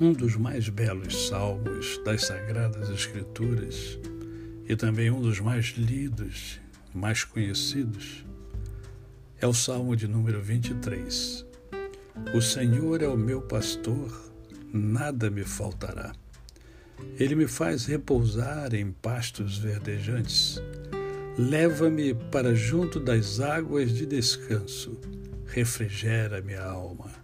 um dos mais belos salmos das Sagradas Escrituras e também um dos mais lidos, mais conhecidos, é o Salmo de número 23. O Senhor é o meu pastor, nada me faltará. Ele me faz repousar em pastos verdejantes. Leva-me para junto das águas de descanso. Refrigera minha alma.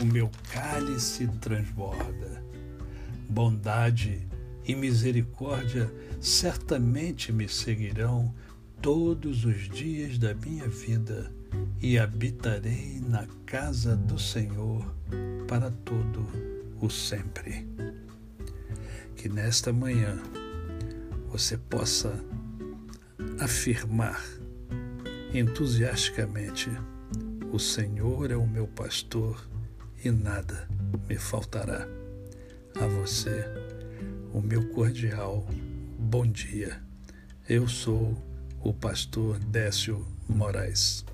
o meu cálice transborda. Bondade e misericórdia certamente me seguirão todos os dias da minha vida e habitarei na casa do Senhor para todo o sempre. Que nesta manhã você possa afirmar entusiasticamente: O Senhor é o meu pastor e nada me faltará. A você, o meu cordial bom dia. Eu sou o pastor Décio Moraes.